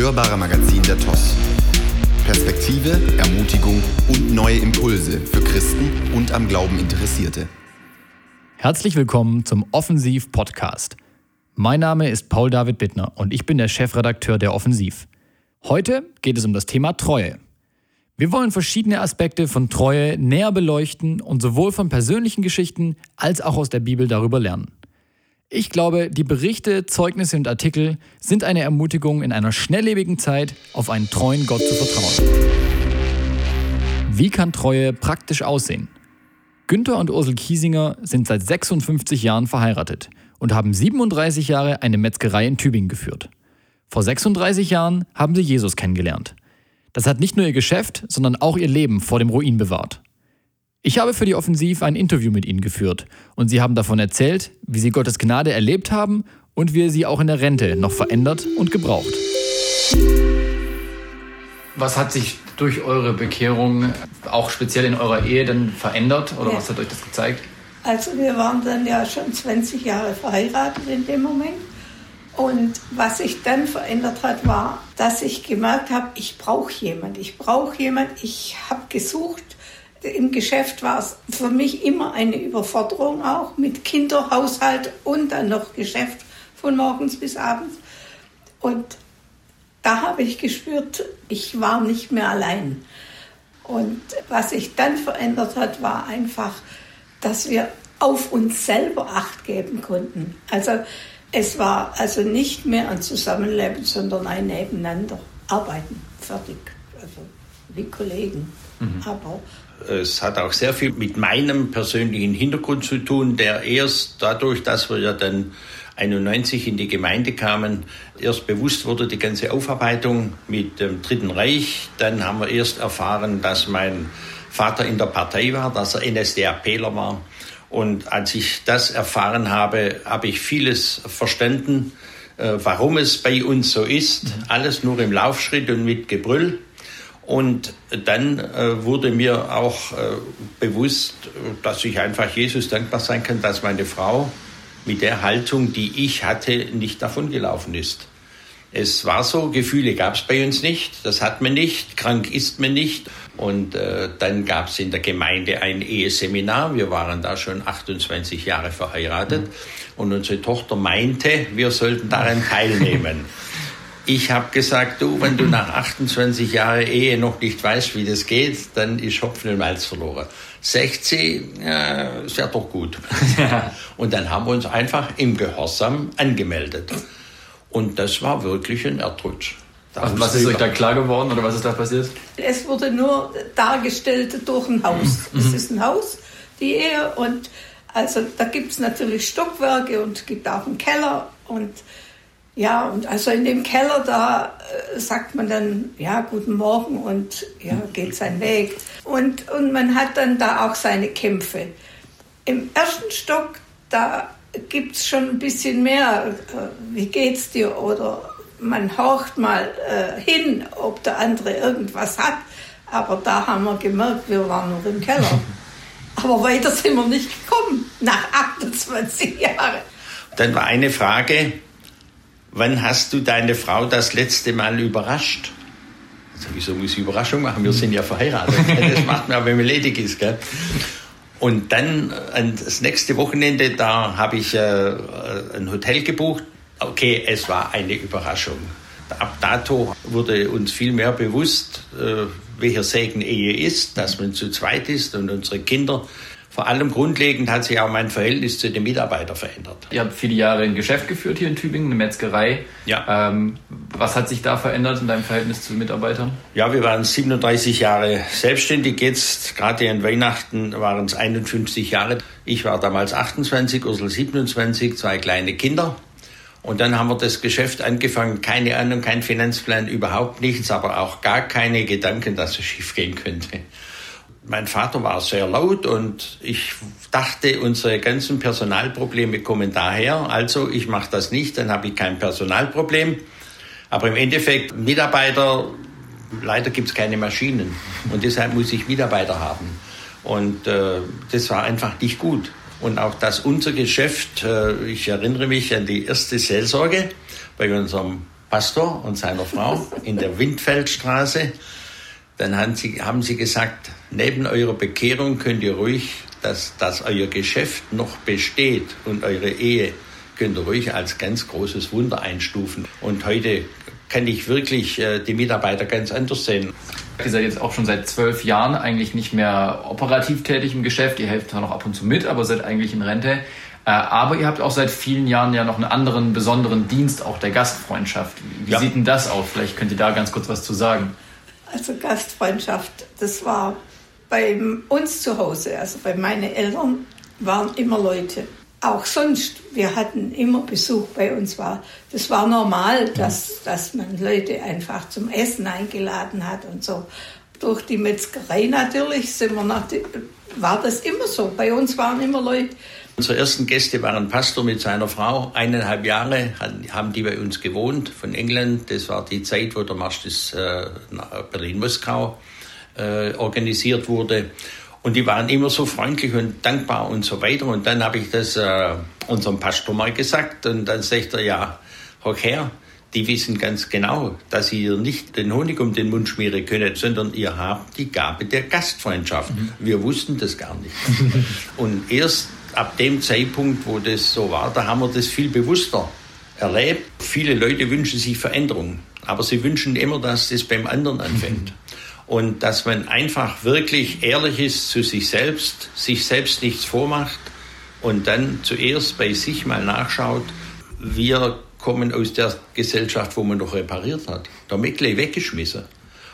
hörbare Magazin der TOS. Perspektive, Ermutigung und neue Impulse für Christen und am Glauben Interessierte. Herzlich willkommen zum Offensiv Podcast. Mein Name ist Paul David Bittner und ich bin der Chefredakteur der Offensiv. Heute geht es um das Thema Treue. Wir wollen verschiedene Aspekte von Treue näher beleuchten und sowohl von persönlichen Geschichten als auch aus der Bibel darüber lernen. Ich glaube, die Berichte, Zeugnisse und Artikel sind eine Ermutigung in einer schnelllebigen Zeit, auf einen treuen Gott zu vertrauen. Wie kann Treue praktisch aussehen? Günther und Ursel Kiesinger sind seit 56 Jahren verheiratet und haben 37 Jahre eine Metzgerei in Tübingen geführt. Vor 36 Jahren haben sie Jesus kennengelernt. Das hat nicht nur ihr Geschäft, sondern auch ihr Leben vor dem Ruin bewahrt. Ich habe für die Offensiv ein Interview mit ihnen geführt und sie haben davon erzählt, wie sie Gottes Gnade erlebt haben und wie er sie auch in der Rente noch verändert und gebraucht. Was hat sich durch eure Bekehrung, auch speziell in eurer Ehe, denn verändert oder ja. was hat euch das gezeigt? Also wir waren dann ja schon 20 Jahre verheiratet in dem Moment. Und was sich dann verändert hat, war, dass ich gemerkt habe, ich brauche jemand. Ich brauche jemand. Ich habe gesucht im Geschäft war es für mich immer eine Überforderung auch mit Kinderhaushalt und dann noch Geschäft von morgens bis abends. Und da habe ich gespürt, ich war nicht mehr allein. Und was sich dann verändert hat, war einfach, dass wir auf uns selber Acht geben konnten. Also es war also nicht mehr ein Zusammenleben, sondern ein Nebeneinander. Arbeiten, fertig. Also wie Kollegen. Mhm. Aber es hat auch sehr viel mit meinem persönlichen Hintergrund zu tun, der erst dadurch, dass wir ja dann 91 in die Gemeinde kamen, erst bewusst wurde die ganze Aufarbeitung mit dem Dritten Reich. Dann haben wir erst erfahren, dass mein Vater in der Partei war, dass er NSDAPler war. Und als ich das erfahren habe, habe ich vieles verstanden, äh, warum es bei uns so ist. Alles nur im Laufschritt und mit Gebrüll. Und dann äh, wurde mir auch äh, bewusst, dass ich einfach Jesus dankbar sein kann, dass meine Frau mit der Haltung, die ich hatte, nicht davon gelaufen ist. Es war so, Gefühle gab es bei uns nicht, das hat man nicht, krank ist man nicht. Und äh, dann gab es in der Gemeinde ein Eheseminar, wir waren da schon 28 Jahre verheiratet und unsere Tochter meinte, wir sollten daran teilnehmen. Ich habe gesagt, du, wenn du nach 28 Jahren Ehe noch nicht weißt, wie das geht, dann ist Hopfen und Malz verloren. 60, ja, ist ja doch gut. Und dann haben wir uns einfach im Gehorsam angemeldet. Und das war wirklich ein Erdrutsch. Was, was ist euch da klar geworden oder was ist da passiert? Es wurde nur dargestellt durch ein Haus. Es mhm. ist ein Haus, die Ehe. Und also da gibt es natürlich Stockwerke und es gibt auch einen Keller. Und ja, und also in dem Keller, da äh, sagt man dann, ja, guten Morgen und ja, geht sein Weg. Und, und man hat dann da auch seine Kämpfe. Im ersten Stock, da gibt es schon ein bisschen mehr, äh, wie geht's dir? Oder man horcht mal äh, hin, ob der andere irgendwas hat. Aber da haben wir gemerkt, wir waren noch im Keller. Aber weiter sind wir nicht gekommen, nach 28 Jahren. Dann war eine Frage, wann hast du deine Frau das letzte Mal überrascht? Also, wieso muss ich Überraschung machen? Wir sind ja verheiratet. Das macht man, wenn man ledig ist. Gell? Und dann das nächste Wochenende, da habe ich äh, ein Hotel gebucht. Okay, es war eine Überraschung. Ab dato wurde uns viel mehr bewusst, äh, welcher Segen Ehe ist, dass man zu zweit ist und unsere Kinder vor allem grundlegend hat sich auch mein Verhältnis zu den Mitarbeitern verändert. Ihr habt viele Jahre ein Geschäft geführt hier in Tübingen, eine Metzgerei. Ja. Ähm, was hat sich da verändert in deinem Verhältnis zu Mitarbeitern? Ja, wir waren 37 Jahre selbstständig. Jetzt, gerade an Weihnachten, waren es 51 Jahre. Ich war damals 28, Ursel 27, zwei kleine Kinder. Und dann haben wir das Geschäft angefangen. Keine Ahnung, kein Finanzplan, überhaupt nichts, aber auch gar keine Gedanken, dass es schief gehen könnte. Mein Vater war sehr laut und ich dachte, unsere ganzen Personalprobleme kommen daher. Also ich mache das nicht, dann habe ich kein Personalproblem. Aber im Endeffekt, Mitarbeiter, leider gibt es keine Maschinen und deshalb muss ich Mitarbeiter haben. Und äh, das war einfach nicht gut. Und auch das unser Geschäft, äh, ich erinnere mich an die erste Seelsorge bei unserem Pastor und seiner Frau in der Windfeldstraße. Dann haben sie, haben sie gesagt, neben eurer Bekehrung könnt ihr ruhig, dass, dass euer Geschäft noch besteht und eure Ehe könnt ihr ruhig als ganz großes Wunder einstufen. Und heute kann ich wirklich äh, die Mitarbeiter ganz anders sehen. Ihr seid jetzt auch schon seit zwölf Jahren eigentlich nicht mehr operativ tätig im Geschäft. Ihr helft zwar noch ab und zu mit, aber seid eigentlich in Rente. Äh, aber ihr habt auch seit vielen Jahren ja noch einen anderen besonderen Dienst, auch der Gastfreundschaft. Wie ja. sieht denn das aus? Vielleicht könnt ihr da ganz kurz was zu sagen. Also Gastfreundschaft, das war bei uns zu Hause, also bei meinen Eltern waren immer Leute. Auch sonst, wir hatten immer Besuch bei uns. War, das war normal, dass, dass man Leute einfach zum Essen eingeladen hat und so. Durch die Metzgerei natürlich sind wir nach, war das immer so. Bei uns waren immer Leute, Unsere ersten Gäste waren Pastor mit seiner Frau. Eineinhalb Jahre haben die bei uns gewohnt von England. Das war die Zeit, wo der Marsch des äh, Berlin-Moskau äh, organisiert wurde. Und die waren immer so freundlich und dankbar und so weiter. Und dann habe ich das äh, unserem Pastor mal gesagt. Und dann sagt er, ja, hoch her, die wissen ganz genau, dass ihr nicht den Honig um den Mund schmieren könnt, sondern ihr habt die Gabe der Gastfreundschaft. Mhm. Wir wussten das gar nicht. und erst ab dem Zeitpunkt, wo das so war, da haben wir das viel bewusster erlebt. Viele Leute wünschen sich Veränderung, aber sie wünschen immer, dass das beim anderen anfängt. Und dass man einfach wirklich ehrlich ist zu sich selbst, sich selbst nichts vormacht und dann zuerst bei sich mal nachschaut, wir kommen aus der Gesellschaft, wo man noch repariert hat. Der Meckle weggeschmissen.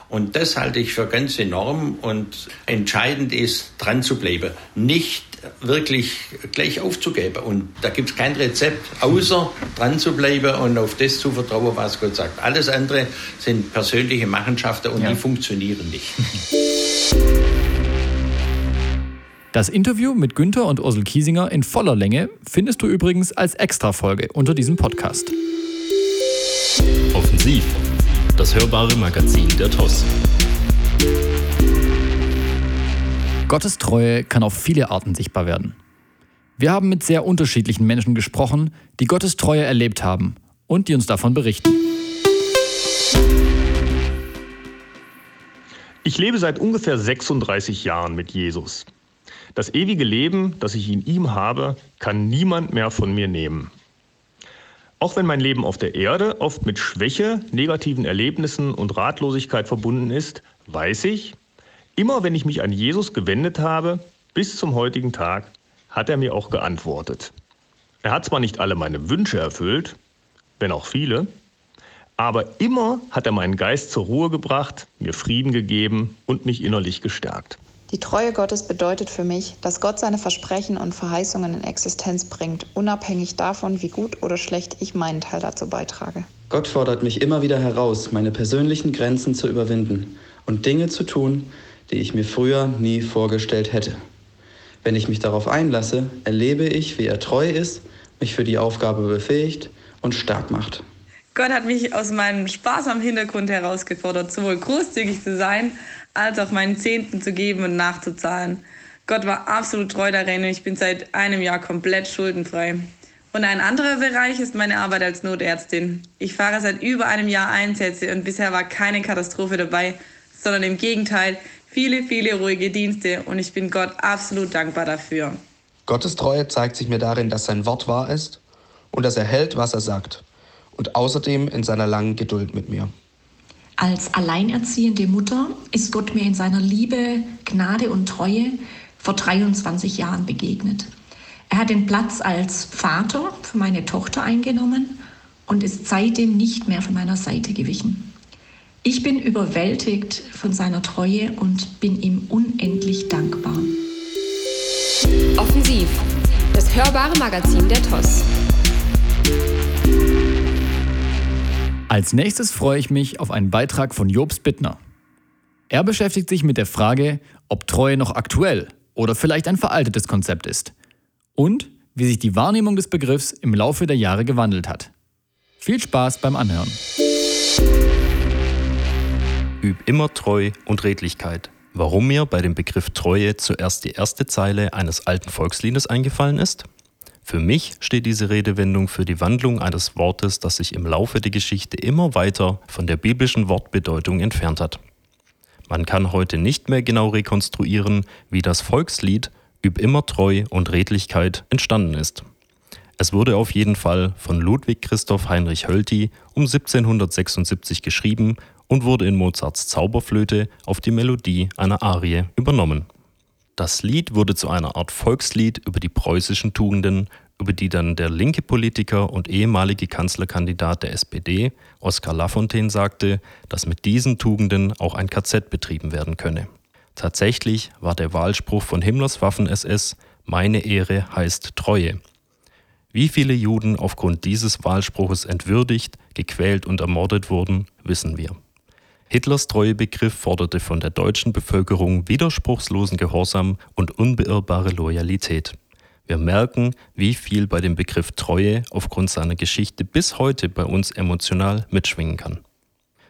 Und das halte ich für ganz enorm und entscheidend ist, dran zu bleiben. Nicht wirklich gleich aufzugeben. Und da gibt es kein Rezept, außer dran zu bleiben und auf das zu vertrauen, was Gott sagt. Alles andere sind persönliche Machenschaften und ja. die funktionieren nicht. Das Interview mit Günther und Ursel Kiesinger in voller Länge findest du übrigens als Extrafolge unter diesem Podcast. Offensiv das hörbare Magazin der TOS. Gottes Treue kann auf viele Arten sichtbar werden. Wir haben mit sehr unterschiedlichen Menschen gesprochen, die Gottes Treue erlebt haben und die uns davon berichten. Ich lebe seit ungefähr 36 Jahren mit Jesus. Das ewige Leben, das ich in ihm habe, kann niemand mehr von mir nehmen. Auch wenn mein Leben auf der Erde oft mit Schwäche, negativen Erlebnissen und Ratlosigkeit verbunden ist, weiß ich, immer wenn ich mich an Jesus gewendet habe, bis zum heutigen Tag, hat er mir auch geantwortet. Er hat zwar nicht alle meine Wünsche erfüllt, wenn auch viele, aber immer hat er meinen Geist zur Ruhe gebracht, mir Frieden gegeben und mich innerlich gestärkt. Die Treue Gottes bedeutet für mich, dass Gott seine Versprechen und Verheißungen in Existenz bringt, unabhängig davon, wie gut oder schlecht ich meinen Teil dazu beitrage. Gott fordert mich immer wieder heraus, meine persönlichen Grenzen zu überwinden und Dinge zu tun, die ich mir früher nie vorgestellt hätte. Wenn ich mich darauf einlasse, erlebe ich, wie er treu ist, mich für die Aufgabe befähigt und stark macht. Gott hat mich aus meinem Spaß am Hintergrund herausgefordert, sowohl großzügig zu sein, als auch meinen Zehnten zu geben und nachzuzahlen. Gott war absolut treu darin und ich bin seit einem Jahr komplett schuldenfrei. Und ein anderer Bereich ist meine Arbeit als Notärztin. Ich fahre seit über einem Jahr Einsätze und bisher war keine Katastrophe dabei, sondern im Gegenteil viele, viele ruhige Dienste und ich bin Gott absolut dankbar dafür. Gottes Treue zeigt sich mir darin, dass sein Wort wahr ist und dass er hält, was er sagt und außerdem in seiner langen Geduld mit mir. Als alleinerziehende Mutter ist Gott mir in seiner Liebe, Gnade und Treue vor 23 Jahren begegnet. Er hat den Platz als Vater für meine Tochter eingenommen und ist seitdem nicht mehr von meiner Seite gewichen. Ich bin überwältigt von seiner Treue und bin ihm unendlich dankbar. Offensiv, das hörbare Magazin der TOS. Als nächstes freue ich mich auf einen Beitrag von Jobs Bittner. Er beschäftigt sich mit der Frage, ob Treue noch aktuell oder vielleicht ein veraltetes Konzept ist und wie sich die Wahrnehmung des Begriffs im Laufe der Jahre gewandelt hat. Viel Spaß beim Anhören. Üb immer Treu und Redlichkeit. Warum mir bei dem Begriff Treue zuerst die erste Zeile eines alten Volksliedes eingefallen ist? Für mich steht diese Redewendung für die Wandlung eines Wortes, das sich im Laufe der Geschichte immer weiter von der biblischen Wortbedeutung entfernt hat. Man kann heute nicht mehr genau rekonstruieren, wie das Volkslied Üb immer Treu und Redlichkeit entstanden ist. Es wurde auf jeden Fall von Ludwig Christoph Heinrich Hölty um 1776 geschrieben und wurde in Mozarts Zauberflöte auf die Melodie einer Arie übernommen. Das Lied wurde zu einer Art Volkslied über die preußischen Tugenden, über die dann der linke Politiker und ehemalige Kanzlerkandidat der SPD, Oskar Lafontaine, sagte, dass mit diesen Tugenden auch ein KZ betrieben werden könne. Tatsächlich war der Wahlspruch von Himmlers Waffen-SS Meine Ehre heißt Treue. Wie viele Juden aufgrund dieses Wahlspruches entwürdigt, gequält und ermordet wurden, wissen wir. Hitlers Treuebegriff forderte von der deutschen Bevölkerung widerspruchslosen Gehorsam und unbeirrbare Loyalität. Wir merken, wie viel bei dem Begriff Treue aufgrund seiner Geschichte bis heute bei uns emotional mitschwingen kann.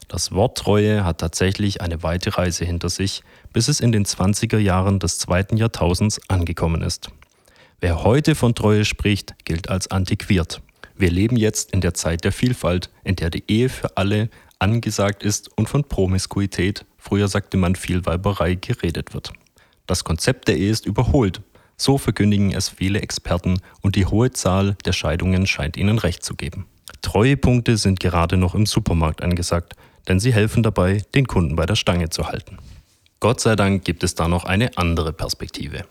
Das Wort Treue hat tatsächlich eine weite Reise hinter sich, bis es in den 20er Jahren des zweiten Jahrtausends angekommen ist. Wer heute von Treue spricht, gilt als antiquiert. Wir leben jetzt in der Zeit der Vielfalt, in der die Ehe für alle angesagt ist und von Promiskuität, früher sagte man Vielweiberei, geredet wird. Das Konzept der Ehe ist überholt. So verkündigen es viele Experten und die hohe Zahl der Scheidungen scheint ihnen recht zu geben. Treuepunkte sind gerade noch im Supermarkt angesagt, denn sie helfen dabei, den Kunden bei der Stange zu halten. Gott sei Dank gibt es da noch eine andere Perspektive.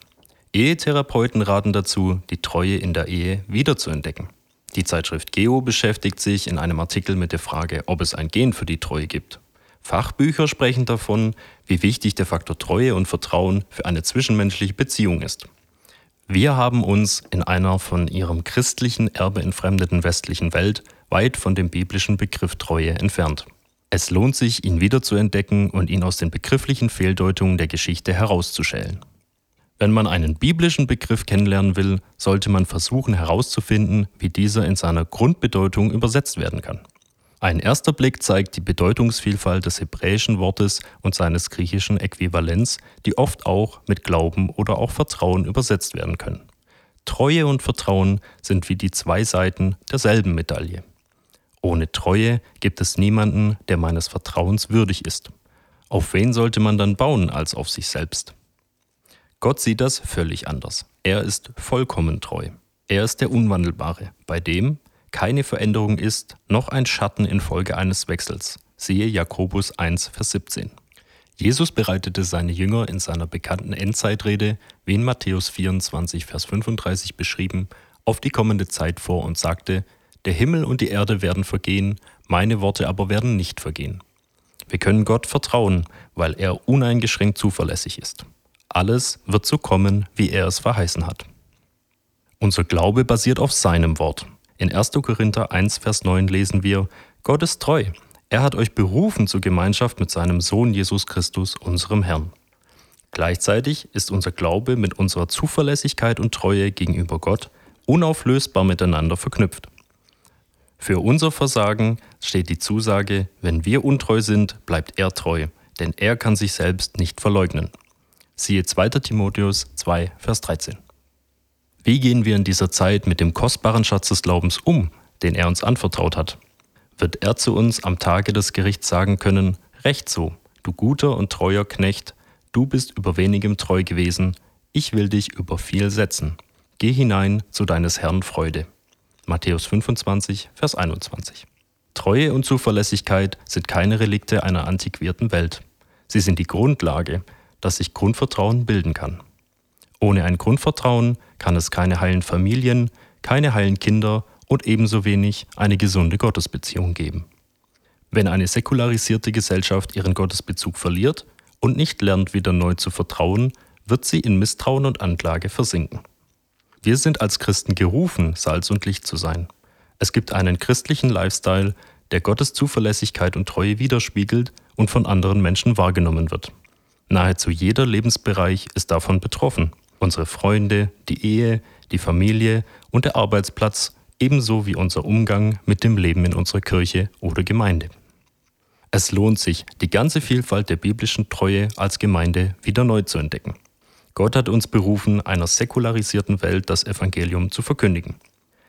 Ehetherapeuten raten dazu, die Treue in der Ehe wiederzuentdecken. Die Zeitschrift Geo beschäftigt sich in einem Artikel mit der Frage, ob es ein Gen für die Treue gibt. Fachbücher sprechen davon, wie wichtig der Faktor Treue und Vertrauen für eine zwischenmenschliche Beziehung ist. Wir haben uns in einer von ihrem christlichen Erbe entfremdeten westlichen Welt weit von dem biblischen Begriff Treue entfernt. Es lohnt sich, ihn wiederzuentdecken und ihn aus den begrifflichen Fehldeutungen der Geschichte herauszuschälen. Wenn man einen biblischen Begriff kennenlernen will, sollte man versuchen herauszufinden, wie dieser in seiner Grundbedeutung übersetzt werden kann. Ein erster Blick zeigt die Bedeutungsvielfalt des hebräischen Wortes und seines griechischen Äquivalents, die oft auch mit Glauben oder auch Vertrauen übersetzt werden können. Treue und Vertrauen sind wie die zwei Seiten derselben Medaille. Ohne Treue gibt es niemanden, der meines Vertrauens würdig ist. Auf wen sollte man dann bauen als auf sich selbst? Gott sieht das völlig anders. Er ist vollkommen treu. Er ist der Unwandelbare, bei dem keine Veränderung ist, noch ein Schatten infolge eines Wechsels. Siehe Jakobus 1, Vers 17. Jesus bereitete seine Jünger in seiner bekannten Endzeitrede, wie in Matthäus 24, Vers 35 beschrieben, auf die kommende Zeit vor und sagte, der Himmel und die Erde werden vergehen, meine Worte aber werden nicht vergehen. Wir können Gott vertrauen, weil er uneingeschränkt zuverlässig ist. Alles wird so kommen, wie er es verheißen hat. Unser Glaube basiert auf seinem Wort. In 1. Korinther 1, Vers 9 lesen wir, Gott ist treu. Er hat euch berufen zur Gemeinschaft mit seinem Sohn Jesus Christus, unserem Herrn. Gleichzeitig ist unser Glaube mit unserer Zuverlässigkeit und Treue gegenüber Gott unauflösbar miteinander verknüpft. Für unser Versagen steht die Zusage, wenn wir untreu sind, bleibt er treu, denn er kann sich selbst nicht verleugnen. Siehe 2. Timotheus 2, Vers 13. Wie gehen wir in dieser Zeit mit dem kostbaren Schatz des Glaubens um, den er uns anvertraut hat? Wird er zu uns am Tage des Gerichts sagen können, Recht so, du guter und treuer Knecht, du bist über wenigem treu gewesen, ich will dich über viel setzen. Geh hinein zu deines Herrn Freude. Matthäus 25, Vers 21. Treue und Zuverlässigkeit sind keine Relikte einer antiquierten Welt. Sie sind die Grundlage, dass sich Grundvertrauen bilden kann. Ohne ein Grundvertrauen kann es keine heilen Familien, keine heilen Kinder und ebenso wenig eine gesunde Gottesbeziehung geben. Wenn eine säkularisierte Gesellschaft ihren Gottesbezug verliert und nicht lernt, wieder neu zu vertrauen, wird sie in Misstrauen und Anklage versinken. Wir sind als Christen gerufen, Salz und Licht zu sein. Es gibt einen christlichen Lifestyle, der Gottes Zuverlässigkeit und Treue widerspiegelt und von anderen Menschen wahrgenommen wird. Nahezu jeder Lebensbereich ist davon betroffen. Unsere Freunde, die Ehe, die Familie und der Arbeitsplatz, ebenso wie unser Umgang mit dem Leben in unserer Kirche oder Gemeinde. Es lohnt sich, die ganze Vielfalt der biblischen Treue als Gemeinde wieder neu zu entdecken. Gott hat uns berufen, einer säkularisierten Welt das Evangelium zu verkündigen.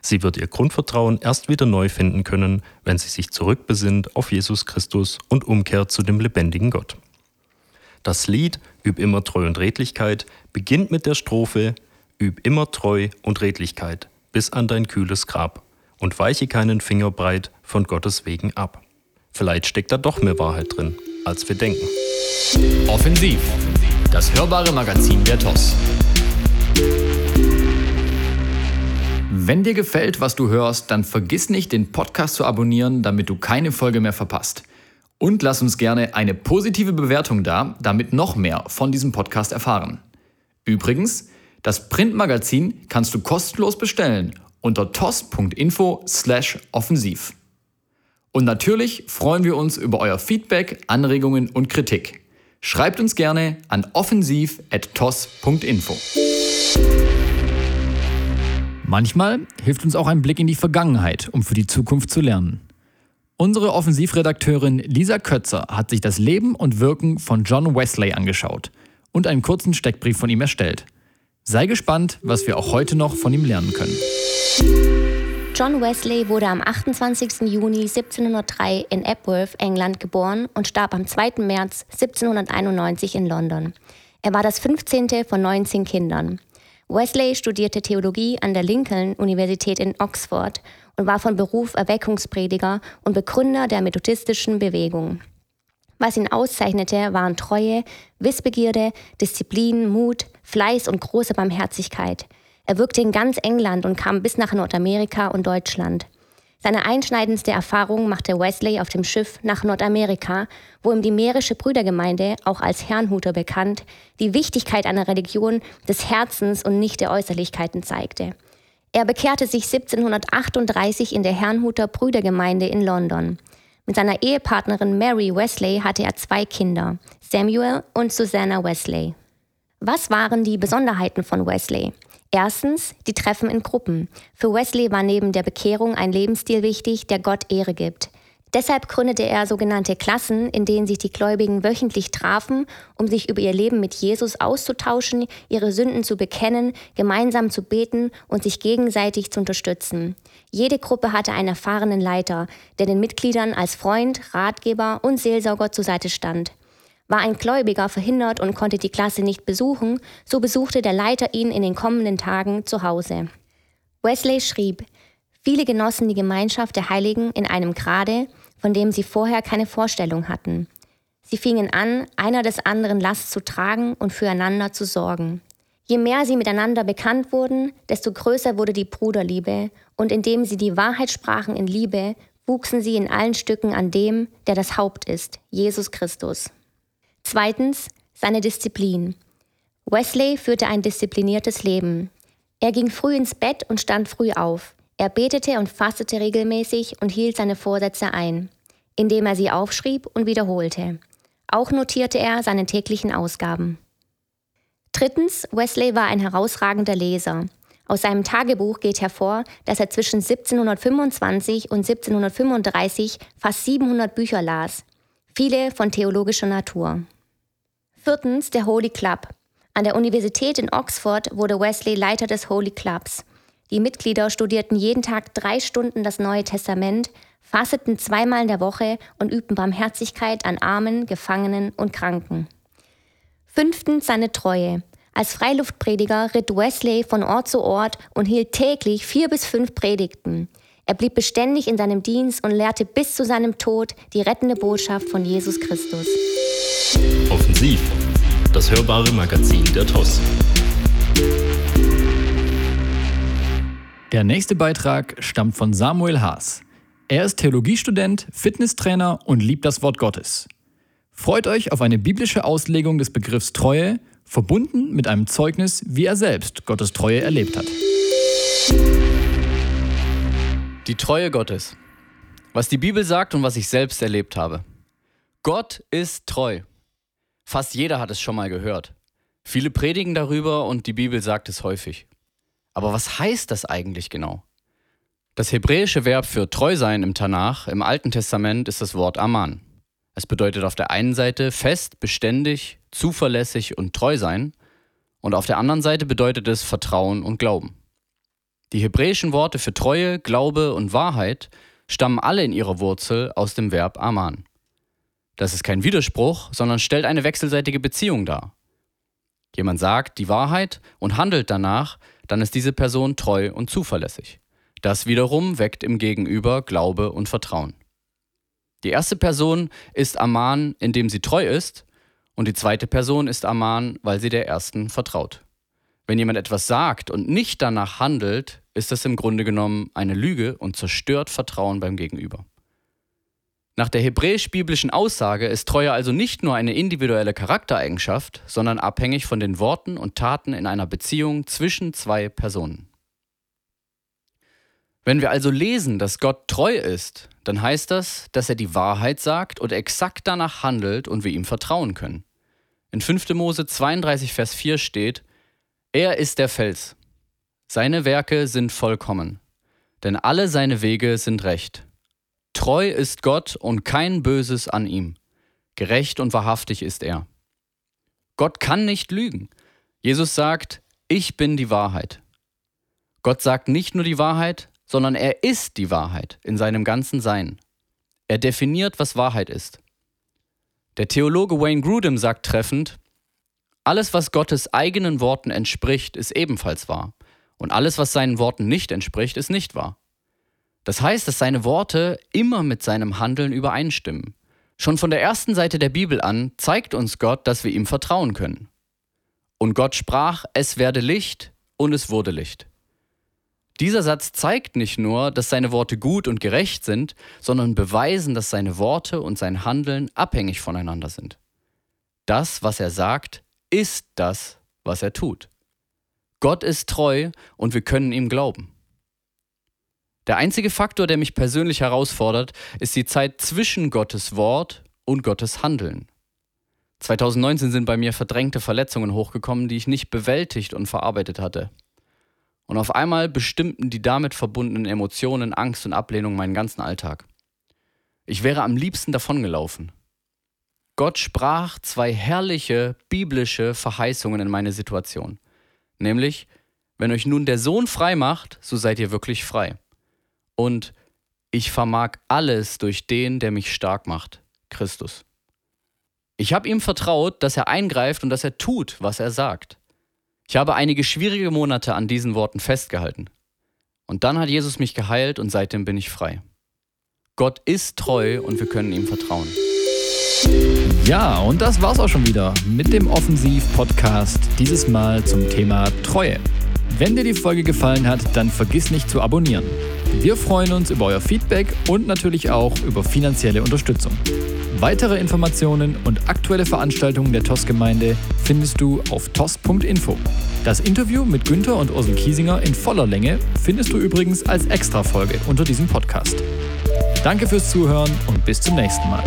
Sie wird ihr Grundvertrauen erst wieder neu finden können, wenn sie sich zurückbesinnt auf Jesus Christus und umkehrt zu dem lebendigen Gott. Das Lied Üb immer Treu und Redlichkeit beginnt mit der Strophe Üb immer Treu und Redlichkeit bis an dein kühles Grab und weiche keinen Finger breit von Gottes Wegen ab. Vielleicht steckt da doch mehr Wahrheit drin, als wir denken. Offensiv, das hörbare Magazin der TOS. Wenn dir gefällt, was du hörst, dann vergiss nicht, den Podcast zu abonnieren, damit du keine Folge mehr verpasst. Und lass uns gerne eine positive Bewertung da, damit noch mehr von diesem Podcast erfahren. Übrigens, das Printmagazin kannst du kostenlos bestellen unter tos.info/offensiv. Und natürlich freuen wir uns über euer Feedback, Anregungen und Kritik. Schreibt uns gerne an offensiv@tos.info. Manchmal hilft uns auch ein Blick in die Vergangenheit, um für die Zukunft zu lernen. Unsere Offensivredakteurin Lisa Kötzer hat sich das Leben und Wirken von John Wesley angeschaut und einen kurzen Steckbrief von ihm erstellt. Sei gespannt, was wir auch heute noch von ihm lernen können. John Wesley wurde am 28. Juni 1703 in Epworth, England, geboren und starb am 2. März 1791 in London. Er war das 15. von 19 Kindern. Wesley studierte Theologie an der Lincoln-Universität in Oxford und war von Beruf Erweckungsprediger und Begründer der methodistischen Bewegung. Was ihn auszeichnete, waren Treue, Wissbegierde, Disziplin, Mut, Fleiß und große Barmherzigkeit. Er wirkte in ganz England und kam bis nach Nordamerika und Deutschland. Seine einschneidendste Erfahrung machte Wesley auf dem Schiff nach Nordamerika, wo ihm die mährische Brüdergemeinde, auch als Herrnhuter bekannt, die Wichtigkeit einer Religion des Herzens und nicht der Äußerlichkeiten zeigte. Er bekehrte sich 1738 in der Herrnhuter Brüdergemeinde in London. Mit seiner Ehepartnerin Mary Wesley hatte er zwei Kinder, Samuel und Susanna Wesley. Was waren die Besonderheiten von Wesley? Erstens die Treffen in Gruppen. Für Wesley war neben der Bekehrung ein Lebensstil wichtig, der Gott Ehre gibt. Deshalb gründete er sogenannte Klassen, in denen sich die Gläubigen wöchentlich trafen, um sich über ihr Leben mit Jesus auszutauschen, ihre Sünden zu bekennen, gemeinsam zu beten und sich gegenseitig zu unterstützen. Jede Gruppe hatte einen erfahrenen Leiter, der den Mitgliedern als Freund, Ratgeber und Seelsorger zur Seite stand. War ein Gläubiger verhindert und konnte die Klasse nicht besuchen, so besuchte der Leiter ihn in den kommenden Tagen zu Hause. Wesley schrieb, viele genossen die Gemeinschaft der Heiligen in einem Grade, von dem sie vorher keine Vorstellung hatten. Sie fingen an, einer des anderen Last zu tragen und füreinander zu sorgen. Je mehr sie miteinander bekannt wurden, desto größer wurde die Bruderliebe, und indem sie die Wahrheit sprachen in Liebe, wuchsen sie in allen Stücken an dem, der das Haupt ist, Jesus Christus. Zweitens seine Disziplin. Wesley führte ein diszipliniertes Leben. Er ging früh ins Bett und stand früh auf. Er betete und fastete regelmäßig und hielt seine Vorsätze ein, indem er sie aufschrieb und wiederholte. Auch notierte er seine täglichen Ausgaben. Drittens, Wesley war ein herausragender Leser. Aus seinem Tagebuch geht hervor, dass er zwischen 1725 und 1735 fast 700 Bücher las, viele von theologischer Natur. Viertens der Holy Club. An der Universität in Oxford wurde Wesley Leiter des Holy Clubs. Die Mitglieder studierten jeden Tag drei Stunden das Neue Testament, fasteten zweimal in der Woche und übten Barmherzigkeit an Armen, Gefangenen und Kranken. Fünftens seine Treue. Als Freiluftprediger ritt Wesley von Ort zu Ort und hielt täglich vier bis fünf Predigten. Er blieb beständig in seinem Dienst und lehrte bis zu seinem Tod die rettende Botschaft von Jesus Christus. Offensiv, das hörbare Magazin der TOS. Der nächste Beitrag stammt von Samuel Haas. Er ist Theologiestudent, Fitnesstrainer und liebt das Wort Gottes. Freut euch auf eine biblische Auslegung des Begriffs Treue, verbunden mit einem Zeugnis, wie er selbst Gottes Treue erlebt hat. Die Treue Gottes. Was die Bibel sagt und was ich selbst erlebt habe. Gott ist treu. Fast jeder hat es schon mal gehört. Viele predigen darüber und die Bibel sagt es häufig. Aber was heißt das eigentlich genau? Das hebräische Verb für treu sein im Tanach, im Alten Testament, ist das Wort Aman. Es bedeutet auf der einen Seite fest, beständig, zuverlässig und treu sein Und auf der anderen Seite bedeutet es Vertrauen und Glauben. Die hebräischen Worte für Treue, Glaube und Wahrheit stammen alle in ihrer Wurzel aus dem Verb Aman. Das ist kein Widerspruch, sondern stellt eine wechselseitige Beziehung dar. Jemand sagt die Wahrheit und handelt danach, dann ist diese Person treu und zuverlässig. Das wiederum weckt im Gegenüber Glaube und Vertrauen. Die erste Person ist Aman, indem sie treu ist, und die zweite Person ist Aman, weil sie der ersten vertraut. Wenn jemand etwas sagt und nicht danach handelt, ist das im Grunde genommen eine Lüge und zerstört Vertrauen beim Gegenüber. Nach der hebräisch-biblischen Aussage ist Treue also nicht nur eine individuelle Charaktereigenschaft, sondern abhängig von den Worten und Taten in einer Beziehung zwischen zwei Personen. Wenn wir also lesen, dass Gott treu ist, dann heißt das, dass er die Wahrheit sagt und exakt danach handelt und wir ihm vertrauen können. In 5. Mose 32, Vers 4 steht, Er ist der Fels. Seine Werke sind vollkommen, denn alle seine Wege sind recht. Treu ist Gott und kein Böses an ihm. Gerecht und wahrhaftig ist er. Gott kann nicht lügen. Jesus sagt, ich bin die Wahrheit. Gott sagt nicht nur die Wahrheit, sondern er ist die Wahrheit in seinem ganzen Sein. Er definiert, was Wahrheit ist. Der Theologe Wayne Grudem sagt treffend, alles, was Gottes eigenen Worten entspricht, ist ebenfalls wahr. Und alles, was seinen Worten nicht entspricht, ist nicht wahr. Das heißt, dass seine Worte immer mit seinem Handeln übereinstimmen. Schon von der ersten Seite der Bibel an zeigt uns Gott, dass wir ihm vertrauen können. Und Gott sprach, es werde Licht und es wurde Licht. Dieser Satz zeigt nicht nur, dass seine Worte gut und gerecht sind, sondern beweisen, dass seine Worte und sein Handeln abhängig voneinander sind. Das, was er sagt, ist das, was er tut. Gott ist treu und wir können ihm glauben. Der einzige Faktor, der mich persönlich herausfordert, ist die Zeit zwischen Gottes Wort und Gottes Handeln. 2019 sind bei mir verdrängte Verletzungen hochgekommen, die ich nicht bewältigt und verarbeitet hatte. Und auf einmal bestimmten die damit verbundenen Emotionen, Angst und Ablehnung meinen ganzen Alltag. Ich wäre am liebsten davongelaufen. Gott sprach zwei herrliche biblische Verheißungen in meine Situation. Nämlich, wenn euch nun der Sohn frei macht, so seid ihr wirklich frei. Und ich vermag alles durch den, der mich stark macht, Christus. Ich habe ihm vertraut, dass er eingreift und dass er tut, was er sagt. Ich habe einige schwierige Monate an diesen Worten festgehalten. Und dann hat Jesus mich geheilt und seitdem bin ich frei. Gott ist treu und wir können ihm vertrauen. Ja, und das war's auch schon wieder mit dem Offensiv-Podcast, dieses Mal zum Thema Treue. Wenn dir die Folge gefallen hat, dann vergiss nicht zu abonnieren. Wir freuen uns über euer Feedback und natürlich auch über finanzielle Unterstützung. Weitere Informationen und aktuelle Veranstaltungen der TOS-Gemeinde findest du auf tos.info. Das Interview mit Günther und Ursel Kiesinger in voller Länge findest du übrigens als Extra-Folge unter diesem Podcast. Danke fürs Zuhören und bis zum nächsten Mal.